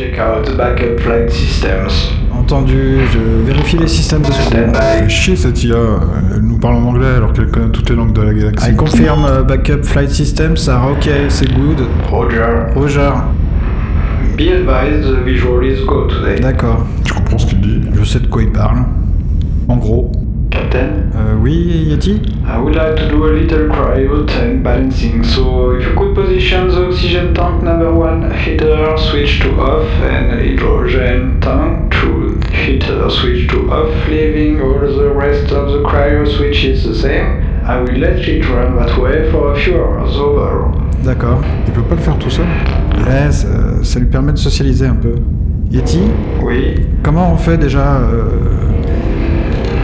Check out backup flight systems. Entendu, je vérifie les systèmes de secours. Chier cette IA, elle nous parle en anglais alors qu'elle connaît toutes les langues de la galaxie. I confirm uh, backup flight systems are okay, c'est good. Roger. Roger, Be advised, the visual is go today. d'accord. Tu comprends ce qu'il dit? Je sais de quoi il parle. En gros. Captain, Euh, oui, Yeti I would like to do a little cryo tank balancing. So if you could position the oxygen tank number one heater switch to off and hydrogen tank to heater switch to off, leaving all the rest of the cryo switches the same. I will let it run that way for a few hours over. D'accord. Il peut pas le faire tout seul Ouais, ça, ça lui permet de socialiser un peu. Yeti? Oui. Comment on fait déjà euh,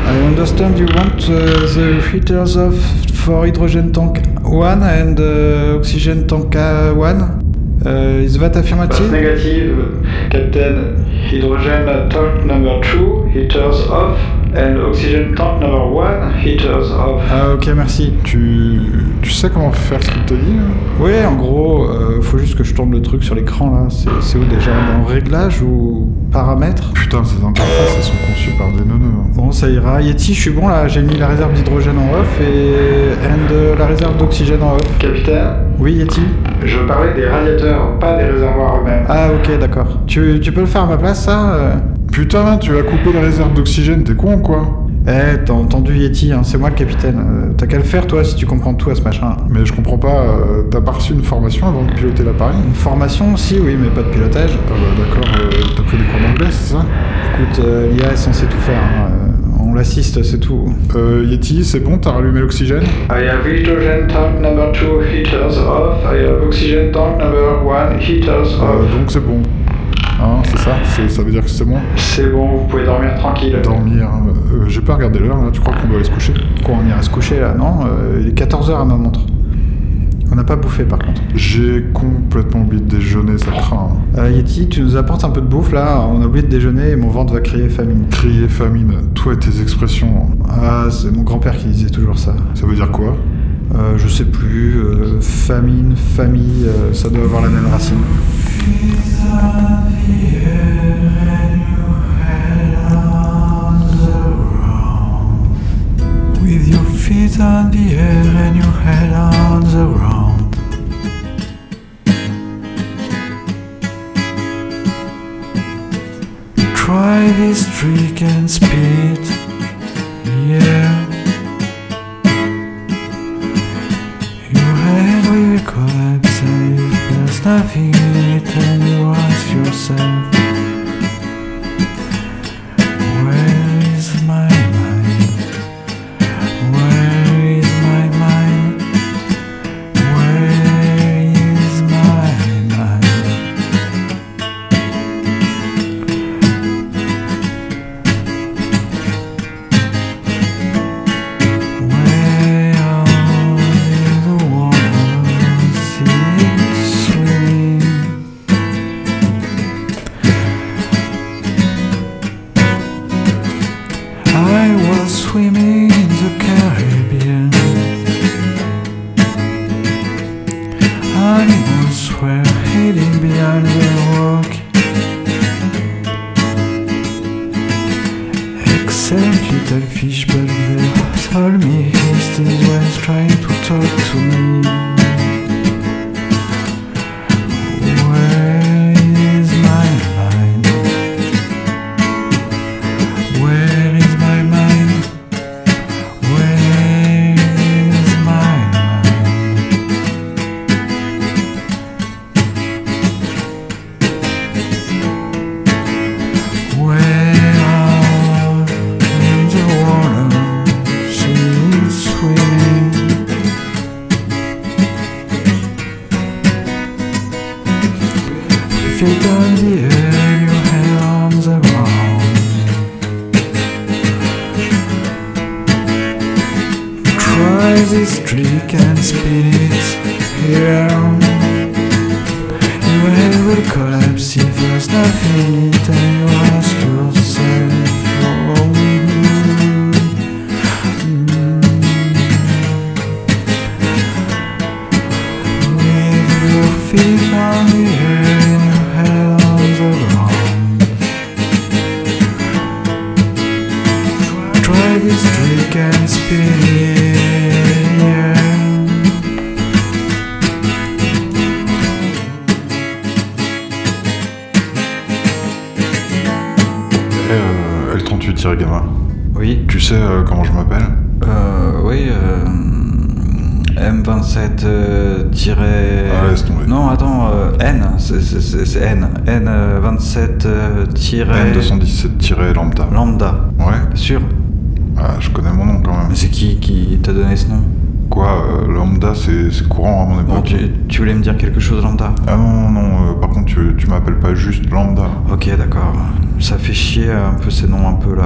I understand you want uh, the heaters off for hydrogen tank 1 and uh, oxygen tank 1. Uh, is that affirmative? negative, Captain. Hydrogen tank number two heaters off and oxygen tank number one heaters off. Ah ok, merci. tu... tu sais comment faire ce qu'il te dit là Ouais, en gros, euh, faut juste que je tourne le truc sur l'écran là. C'est où déjà? Dans réglage ou paramètres? Putain, ces interfaces elles sont conçues par des neuneux. hein. Bon, ça ira. Yeti, je suis bon là. J'ai mis la réserve d'hydrogène en off et and, euh, la réserve d'oxygène en off. Capitaine, Oui, Yeti? Je parlais des radiateurs, pas des réservoirs eux-mêmes. Ah ok, d'accord. Tu, tu peux le faire à ma place ça? euh Putain, tu as coupé les réserves d'oxygène, t'es con ou quoi Eh, t'as entendu Yeti, hein, c'est moi le capitaine. Euh, t'as qu'à le faire toi si tu comprends tout à ce machin. Mais je comprends pas, euh, t'as pas reçu une formation avant de piloter l'appareil Une formation Si, oui, mais pas de pilotage. Ah bah d'accord, euh, t'as pris des cours d'anglais, c'est ça Écoute, euh, l'IA est censée tout faire. hein, euh, on l'assiste, c'est tout. Euh, Yeti, c'est bon, t'as rallumé l'oxygène I have hydrogen tank number two heaters off. I have oxygen tank number one heaters Euh, off. donc c'est bon. Hein, c'est ça c'est- Ça veut dire que c'est bon C'est bon, vous pouvez dormir tranquille. Dormir. euh, J'ai pas regardé l'heure là, tu crois qu'on doit aller se coucher Quoi, on ira se coucher là Non, euh, il est 14h à ma montre. On n'a pas bouffé par contre. J'ai complètement oublié de déjeuner, ça craint. hein. Euh, Yeti, tu nous apportes un peu de bouffe là. On a oublié de déjeuner et mon ventre va crier famine. Crier famine, toi et tes expressions, Ah, c'est mon grand-père qui disait toujours ça. ça veut dire quoi? Euh, je sais plus, euh, famine, famille, euh, ça doit avoir la même racine. With your feet on the air and your head on the ground. Try this trick and speed, L38-Gamma, Oui, tu sais euh, comment je m'appelle? Euh, oui, euh, M27 euh, tiré... Ah, laisse tomber. Non, attends, euh, N, c'est- c'est c'est- c'est N. N27 euh, tiré... N217-lambda. Lambda, Ouais sûr Ah, je connais mon nom quand même. Mais c'est qui qui t'a donné ce nom? Quoi, euh, lambda, c'est courant à mon époque. Tu, tu voulais me dire quelque chose, Lambda? Ah non, non, non, euh, par contre, tu, tu m'appelles pas juste lambda. Ok, d'accord. Ça fait chier un peu ces noms un peu là.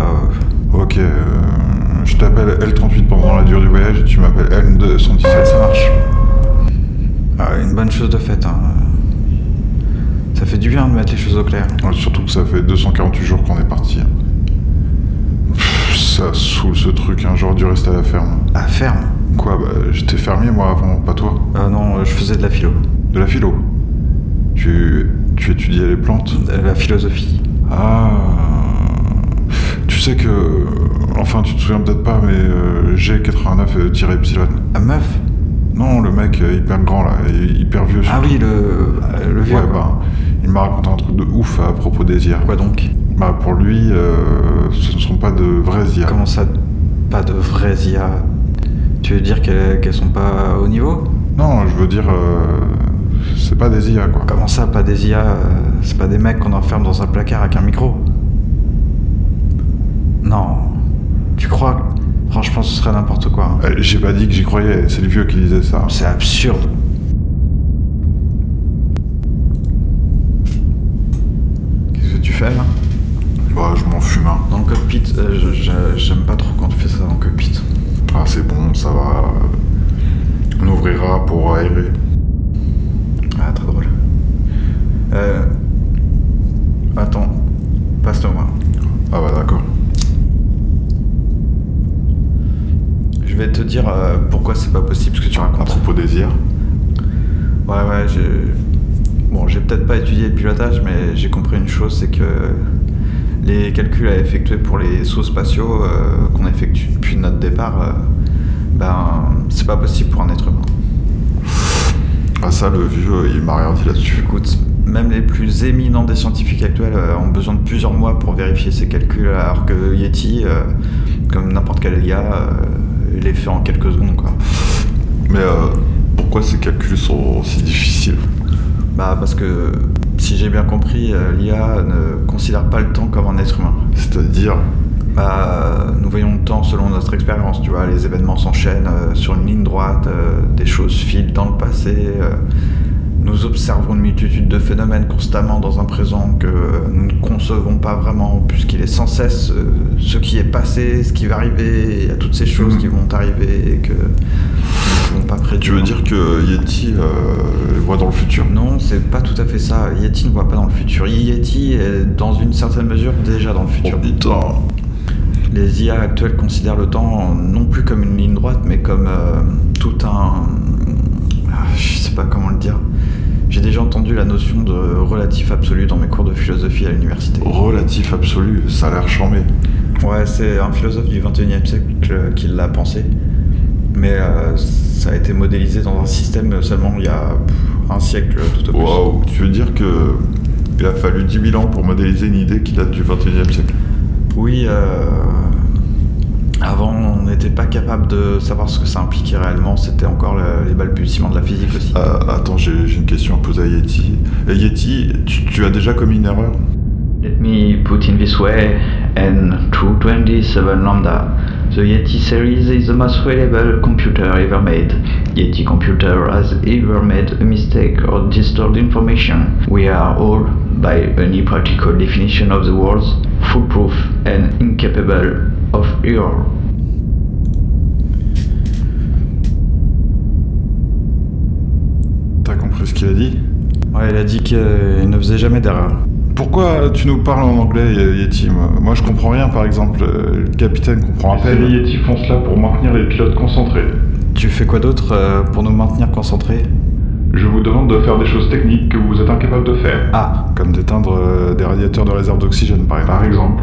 euh. Ok, euh, je t'appelle L38 pendant la durée du voyage et tu m'appelles L217. Ça marche. Ah, une bonne chose de faite. hein. Ça fait du bien de mettre les choses au clair. Ouais, Surtout que ça fait 248 jours qu'on est parti. Pff, Ça saoule ce truc, hein, j'aurais dû rester à la ferme. Ah, ferme. Quoi, bah, j'étais fermier moi avant, pas toi. Ah non, euh, je faisais de la philo. De la philo. Tu, tu étudiais les plantes De la philosophie. Ah. Tu sais que. Enfin, tu te souviens peut-être pas, mais euh, G89-Epsilon. Ah, meuf Non, le mec euh, hyper grand là, hyper vieux. Ah oui, le, euh, le vieux. Ouais, bah, il m'a raconté un truc de ouf à propos des IA. Quoi donc? Bah, pour lui, euh, ce ne sont pas de vrais IA. Comment ça, pas de vraies IA Tu veux dire qu'elles qu'elles sont pas au niveau? Non, je veux dire, euh, c'est pas des IA quoi. Comment ça, pas des IA C'est pas des mecs qu'on enferme dans un placard avec un micro? Non. Tu crois Franchement, ce serait n'importe quoi. Euh, J'ai pas dit que j'y croyais, c'est le vieux qui disait ça. C'est absurde. Qu'est-ce que tu fais là? Bah, je m'en fume. hein. Dans le cockpit, euh, j'aime pas trop quand tu fais ça dans le cockpit. Ah, c'est bon, ça va. On ouvrira pour aérer. Ah, très drôle. Euh. Attends. Passe-le moi. Ah, bah, d'accord. Je vais te dire euh, pourquoi c'est pas possible ce que tu À racontes. propos des IA. Ouais, ouais, j'ai. Bon, j'ai peut-être pas étudié le pilotage, mais j'ai compris une chose c'est que les calculs à effectuer pour les sauts spatiaux euh, qu'on effectue depuis notre départ, euh, ben, c'est pas possible pour un être humain. Ah, ça, le vieux, il m'a rien dit là-dessus. Écoute, même les plus éminents des scientifiques actuels euh, ont besoin de plusieurs mois pour vérifier ces calculs, alors que Yeti, euh, comme n'importe quel euh, il les fait en quelques secondes, quoi. Mais euh, pourquoi ces calculs sont si difficiles? Bah, parce que si j'ai bien compris, euh, l'IA ne considère pas le temps comme un être humain. C'est-à-dire. Bah, nous voyons le temps selon notre expérience, tu vois, les événements s'enchaînent euh, sur une ligne droite, euh, des choses filent dans le passé, euh, nous observons une multitude de phénomènes constamment dans un présent que nous ne concevons pas vraiment, puisqu'il est sans cesse euh, ce qui est passé, ce qui va arriver, il y a toutes ces choses qui vont arriver et que nous ne pouvons pas prédire. Tu veux dire que Yeti euh, voit dans le futur? Non, c'est pas tout à fait ça. Yeti ne voit pas dans le futur. Yeti est dans une certaine mesure déjà dans le futur. Oh putain Les IA actuels considèrent le temps non plus comme une ligne droite, mais comme euh, tout un. Ah, Je sais pas comment le dire. J'ai déjà entendu la notion de relatif absolu dans mes cours de philosophie à l'université. Relatif absolu, ça a l'air charmé. Ouais, c'est un philosophe du 21e siècle qui l'a pensé. Mais euh, ça a été modélisé dans un système seulement il y a un siècle tout au plus. Waouh, tu veux dire que il a fallu 10 000 ans pour modéliser une idée qui date du 21e siècle? Oui, euh, avant on n'était pas capable de savoir ce que ça impliquait réellement, c'était encore le- les balbutiements de la physique aussi. Euh, Attends, j'ai j'ai une question à poser à Yeti. Eh, Yeti, tu, tu as déjà commis une erreur? Let me put in this way, N227 Lambda. The Yeti series is the most reliable computer ever made. Yeti computer has ever made a mistake or distorted information. We are all, by any practical definition of the words, foolproof and incapable of error. T'as compris ce qu'il a dit Ouais, il a dit qu'il ne faisait jamais d'erreur. Pourquoi tu nous parles en anglais, Yeti Moi, moi, je comprends rien, par exemple. euh, Le capitaine comprend à peine. Les Yeti font cela pour maintenir les pilotes concentrés. Tu fais quoi d'autre euh, pour nous maintenir concentrés? Je vous demande de faire des choses techniques que vous êtes incapable de faire. Ah, Comme d'éteindre euh, des radiateurs de réserve d'oxygène, par exemple. Par exemple.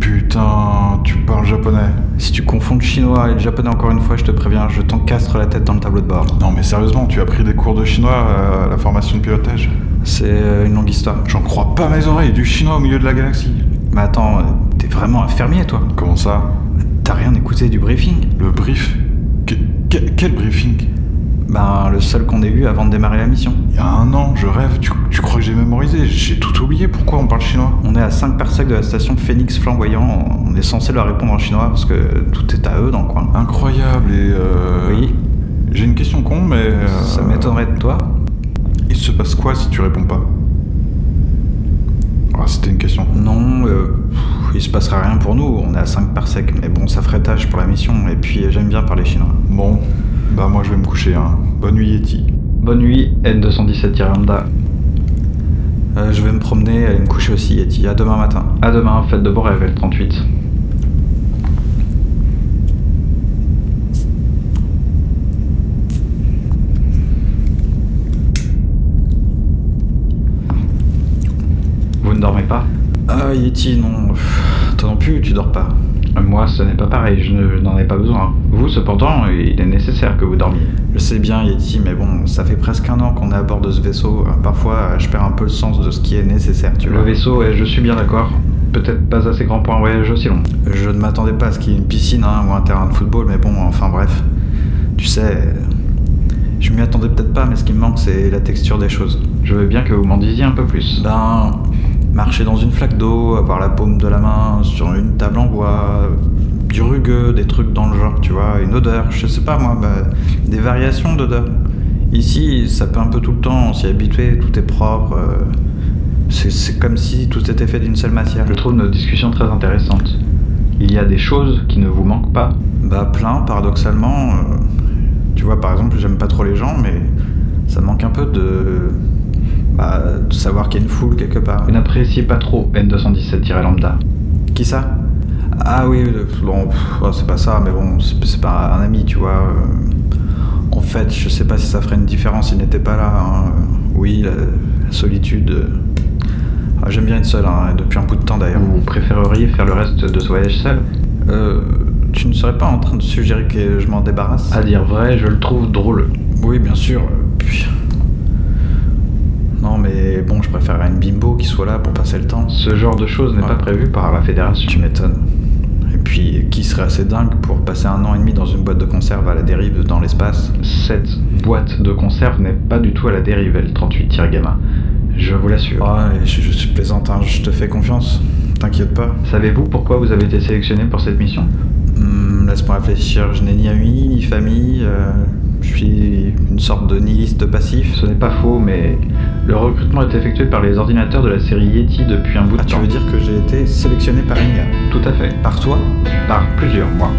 Putain, tu parles japonais. Si tu confonds le chinois et le japonais encore une fois, je te préviens, je t'encastre la tête dans le tableau de bord. Non mais sérieusement, tu as pris des cours de chinois à la formation de pilotage C'est euh, une longue histoire. J'en crois pas mes oreilles, du chinois au milieu de la galaxie. Mais attends, t'es vraiment un fermier toi Comment ça? T'as rien écouté du briefing? Le brief? Qu quel briefing? Ben, le seul qu'on ait eu avant de démarrer la mission. Il y a un an, je rêve, tu, tu crois que j'ai mémorisé? J'ai tout oublié, pourquoi on parle chinois? On est à 5 parsecs de la station Phoenix Flamboyant, on est censé leur répondre en chinois parce que tout est à eux dans le coin. Incroyable et... Euh... Oui. J'ai une question con, mais... euh, Ça m'étonnerait de toi. Il se passe quoi si tu réponds pas? Ah, c'était une question. Non, euh, il se passera rien pour nous, on est à 5 parsecs, mais bon, ça ferait tâche pour la mission, et puis j'aime bien parler chinois. Bon, bah moi je vais me coucher, hein. Bonne nuit Yeti. Bonne nuit, N217-Lambda. Euh, je vais me promener et aller me coucher aussi, Yeti. À demain matin. À demain, faites de beaux rêves, L38. Vous ne dormez pas? Ah, Yeti, non. Toi non plus, tu dors pas. Moi, ce n'est pas pareil, je ne- je n'en ai pas besoin. Vous, cependant, il est nécessaire que vous dormiez. Je sais bien, Yeti, mais bon, ça fait presque un an qu'on est à bord de ce vaisseau. Parfois, je perds un peu le sens de ce qui est nécessaire, tu Le vois. vaisseau, est, je suis bien d'accord, peut-être pas assez grand pour un voyage aussi long. Je ne m'attendais pas à ce qu'il y ait une piscine hein, ou un terrain de football, mais bon, enfin bref. Tu sais, je m'y attendais peut-être pas, mais ce qui me manque, c'est la texture des choses. Je veux bien que vous m'en disiez un peu plus. Ben, marcher dans une flaque d'eau, avoir la paume de la main sur une table en bois, du rugueux, des trucs dans le genre, tu vois, une odeur, je sais pas moi, bah, des variations d'odeur. Ici, ça peut un peu tout le temps, on s'y est habitué, tout est propre. euh, c'est- comme si tout était fait d'une seule matière. Je trouve notre discussion très intéressante. Il y a des choses qui ne vous manquent pas. Bah plein, paradoxalement. euh, tu vois, par exemple, j'aime pas trop les gens, mais ça manque un peu de... De savoir qu'il y a une foule quelque part. Vous n'appréciez pas trop N217-Lambda. Qui ça? Ah oui, bon, c'est pas ça, mais bon, c'est pas un ami, tu vois. euh. En fait, je sais pas si ça ferait une différence s'il n'était pas là. hein. Oui, la, la solitude. euh. Ah, J'aime bien être seul, hein, depuis un bout de temps d'ailleurs. Vous préféreriez faire le reste de ce voyage seul? Euh, tu ne serais pas en train de suggérer que je m'en débarrasse? À dire vrai, je le trouve drôle. Oui, bien sûr. puis- Non, mais bon, je préférerais une bimbo qui soit là pour passer le temps. Ce genre de choses n'est Ouais. pas prévu par la fédération. Tu m'étonnes. Et puis, qui serait assez dingue pour passer un an et demi dans une boîte de conserve à la dérive dans l'espace? Cette boîte de conserve n'est pas du tout à la dérive, L38-Gamma. Je vous l'assure. Ah, je, je suis plaisante, hein, je te fais confiance. T'inquiète pas. Savez-vous pourquoi vous avez été sélectionné pour cette mission? Hmm, Laisse-moi réfléchir, je n'ai ni amis, ni famille. euh, suis une sorte de nihiliste passif. Ce n'est pas faux, mais le recrutement est effectué par les ordinateurs de la série Yeti depuis un bout de Ah, tu veux dire que j'ai été sélectionné par IA Tout à fait. Par toi? Par plusieurs mois.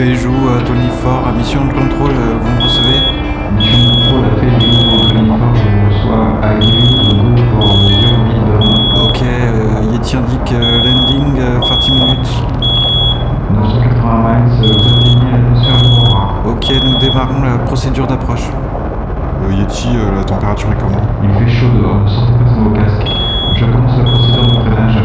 Feijou, euh, Tony Ford, à mission de contrôle, euh, vous me recevez Mission de contrôle a fait du Tony Ford, je reçois à go pour Yomi Ok, euh, Yeti indique euh, landing, euh, 40 minutes. 980 miles, vous atteignez l'atmosphère Aurora. Ok, nous démarrons la procédure d'approche. Euh, Yeti, euh, la température est comment? Il fait chaud dehors, ne sortez pas sans vos casques. Je commence la procédure de freinage,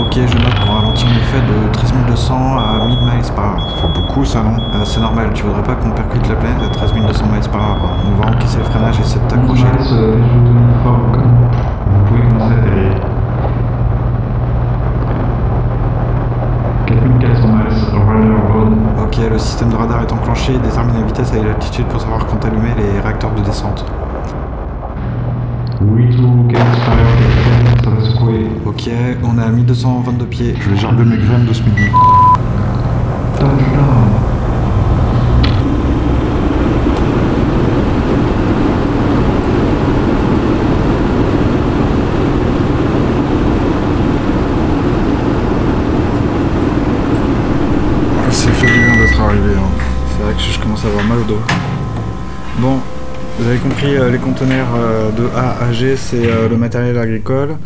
Ok, je note pour ralentir le fait de 13200 à 1000 miles par heure. Faut beaucoup ça, non? Euh, c'est normal, tu voudrais pas qu'on percute la planète à 13200 miles par heure. On va encaisser le freinage et essayer de t'accrocher. Vous miles. Ok, le système de radar est enclenché, détermine la vitesse et l'altitude pour savoir quand allumer les réacteurs de descente. 8 ou 45 Ok, on est à 1222 pieds. Je vais gerber mes graines de ce midi. Ça fait du bien d'être arrivé. Hein. C'est vrai que je commence à avoir mal au dos. Bon, vous avez compris, euh, les conteneurs euh, de A à G, c'est euh, le matériel agricole.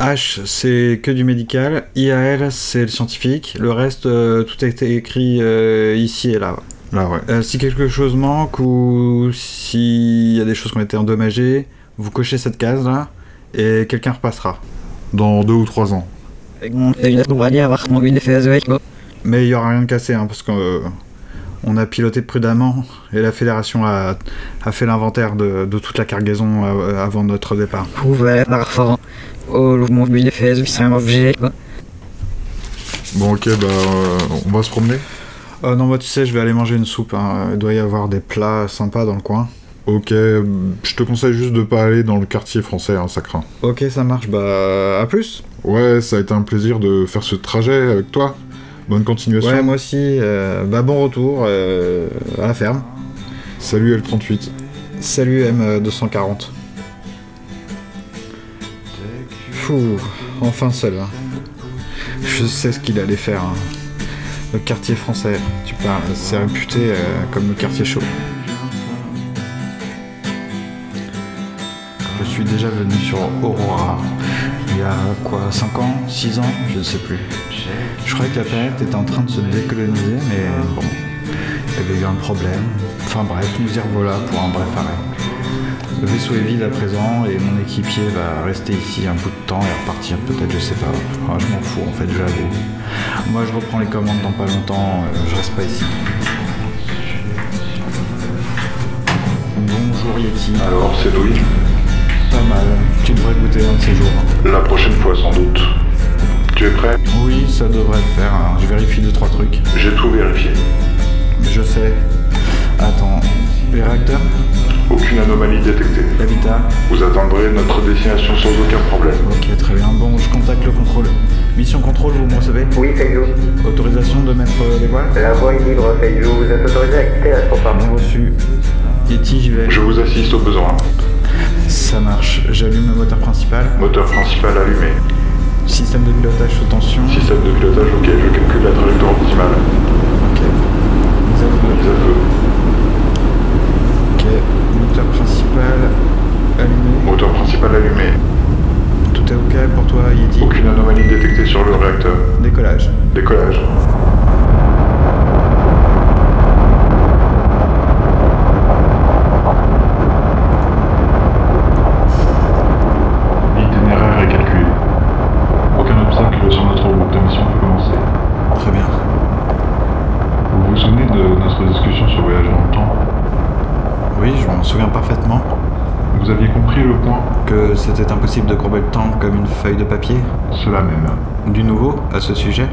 H, c'est que du médical. IAL, c'est le scientifique. Le reste, euh, tout a été écrit euh, ici et là. Là, ouais. Euh, si quelque chose manque ou s'il y a des choses qui ont été endommagées, vous cochez cette case là et quelqu'un repassera. Dans deux ou trois ans. Mais il y aura rien de cassé hein, parce qu'on euh, on a piloté prudemment et la fédération a, a fait l'inventaire de, de toute la cargaison avant notre départ. Bon, ok, bah, euh, on va se promener? Euh, non, moi tu sais, je vais aller manger une soupe. hein. Il doit y avoir des plats sympas dans le coin. Ok, je te conseille juste de pas aller dans le quartier français, hein, ça craint. Ok, ça marche. Bah, à plus. Ouais, ça a été un plaisir de faire ce trajet avec toi. Bonne continuation. Ouais, moi aussi. euh, bah, bon retour euh, à la ferme. Salut L38. Salut M240. Enfin celle-là. Je sais ce qu'il allait faire. hein. Le quartier français, tu parles, c'est réputé euh, comme le quartier chaud. Je suis déjà venu sur Aurora. Il y a quoi, 5 ans 6 ans Je ne sais plus. Je croyais que la planète était en train de se décoloniser, mais bon, il y avait eu un problème. Enfin bref, nous y revoilà pour un bref arrêt. Le vaisseau est vide à présent et mon équipier va rester ici un bout de temps et repartir peut-être, je sais pas. Ah, je m'en fous en fait, j'avoue. Moi je reprends les commandes dans pas longtemps, euh, je reste pas ici. Bonjour Yeti. Alors, c'est Louis. Pas mal. Tu devrais goûter un de ces jours. La prochaine fois, sans doute. Tu es prêt? Oui, ça devrait le faire. Je vérifie deux trois trucs. J'ai tout vérifié. Je sais. Attends. Les réacteurs? Aucune anomalie détectée. L'habitat Vous atteindrez notre destination sans aucun problème. Ok, très bien. Bon, je contacte le contrôle. Mission contrôle, vous me recevez Oui, Feijou. Autorisation de mettre euh, les voiles La voie est libre, Feijou. Vous êtes autorisé à quitter l'aéroport. Bien reçu. Yeti, j'y vais. Je vous assiste au besoin. Ça marche. J'allume le moteur principal. Moteur principal allumé. Système de pilotage sous tension. Système de pilotage, ok. Je calcule la trajectoire optimale. Ok. Mise à feu. Mise à feu. Moteur principal allumé. Moteur principal allumé. Tout est ok pour toi, Yeti? Aucune anomalie détectée sur le réacteur. Décollage. Décollage. Itinéraire est calculé. Aucun obstacle sur notre route. La mission peut commencer. Très bien. Vous vous souvenez de notre discussion sur voyage dans le temps Oui, je m'en souviens parfaitement. Vous aviez compris le point Que c'était impossible de courber le temps comme une feuille de papier. Cela même. Du nouveau à ce sujet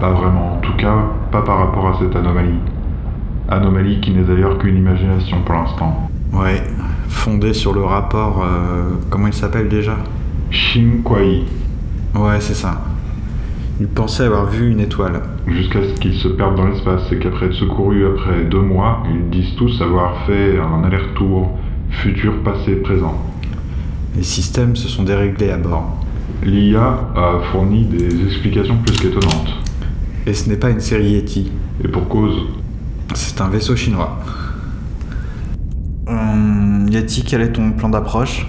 Pas vraiment, en tout cas, pas par rapport à cette anomalie. Anomalie qui n'est d'ailleurs qu'une imagination pour l'instant. Ouais. Fondé sur le rapport. euh, comment il s'appelle déjà? Shin Kwai, Ouais, c'est ça. Il pensait avoir vu une étoile. jusqu'à ce qu'ils se perdent dans l'espace et qu'après être secourus après deux mois, ils disent tous avoir fait un aller-retour, futur, passé, présent. Les systèmes se sont déréglés à bord. L'IA a fourni des explications plus qu'étonnantes. Et ce n'est pas une série Yeti. Et pour cause, C'est un vaisseau chinois. Hum, Yeti, quel est ton plan d'approche?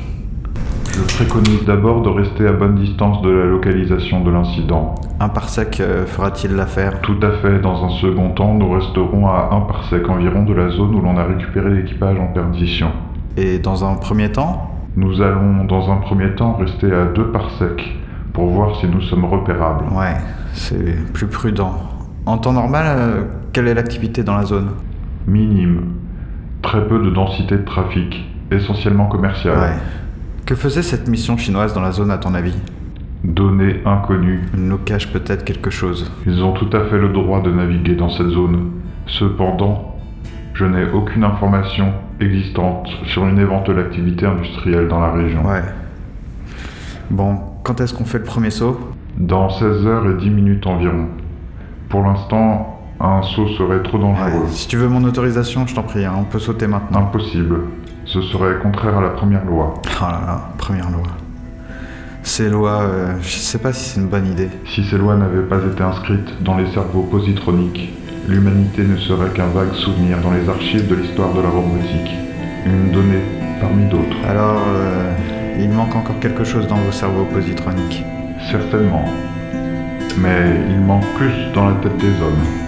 Je préconise d'abord de rester à bonne distance de la localisation de l'incident. Un parsec euh, fera-t-il l'affaire? Tout à fait, dans un second temps, nous resterons à un parsec environ de la zone où l'on a récupéré l'équipage en perdition. Et dans un premier temps? Nous allons, dans un premier temps, rester à deux parsecs pour voir si nous sommes repérables. Ouais, c'est plus prudent. En temps normal, euh, quelle est l'activité dans la zone? Minime. Très peu de densité de trafic, essentiellement commercial. Ouais. Que faisait cette mission chinoise dans la zone à ton avis? Données inconnues. Nous cache peut-être quelque chose. Ils ont tout à fait le droit de naviguer dans cette zone. Cependant, je n'ai aucune information existante sur une éventuelle activité industrielle dans la région. Ouais. Bon, quand est-ce qu'on fait le premier saut? Dans 16 heures et 10 minutes environ. Pour l'instant, un saut serait trop dangereux. Si tu veux mon autorisation, je t'en prie, hein, on peut sauter maintenant. Impossible. Ce serait contraire à la première loi. Oh là là, première loi. Ces lois, euh, je sais pas si c'est une bonne idée. Si ces lois n'avaient pas été inscrites dans les cerveaux positroniques, l'humanité ne serait qu'un vague souvenir dans les archives de l'histoire de la robotique. Une donnée parmi d'autres. Alors, euh, il manque encore quelque chose dans vos cerveaux positroniques. Certainement. Mais il manque plus dans la tête des hommes.